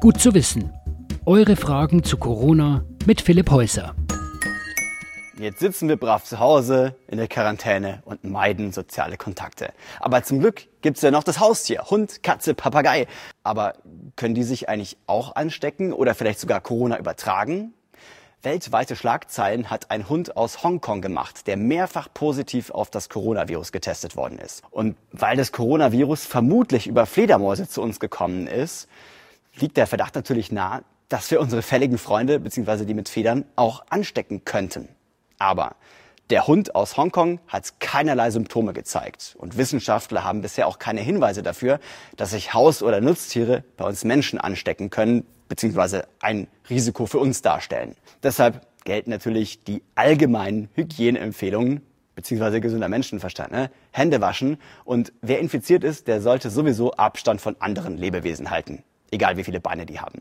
Gut zu wissen. Eure Fragen zu Corona mit Philipp Häuser. Jetzt sitzen wir brav zu Hause in der Quarantäne und meiden soziale Kontakte. Aber zum Glück gibt's ja noch das Haustier. Hund, Katze, Papagei. Aber können die sich eigentlich auch anstecken oder vielleicht sogar Corona übertragen? Weltweite Schlagzeilen hat ein Hund aus Hongkong gemacht, der mehrfach positiv auf das Coronavirus getestet worden ist. Und weil das Coronavirus vermutlich über Fledermäuse zu uns gekommen ist, liegt der Verdacht natürlich nahe, dass wir unsere fälligen Freunde bzw. die mit Federn auch anstecken könnten. Aber der Hund aus Hongkong hat keinerlei Symptome gezeigt. Und Wissenschaftler haben bisher auch keine Hinweise dafür, dass sich Haus- oder Nutztiere bei uns Menschen anstecken können, beziehungsweise ein Risiko für uns darstellen. Deshalb gelten natürlich die allgemeinen Hygieneempfehlungen, beziehungsweise gesunder Menschenverstand. Ne? Hände waschen und wer infiziert ist, der sollte sowieso Abstand von anderen Lebewesen halten. Egal wie viele Beine die haben.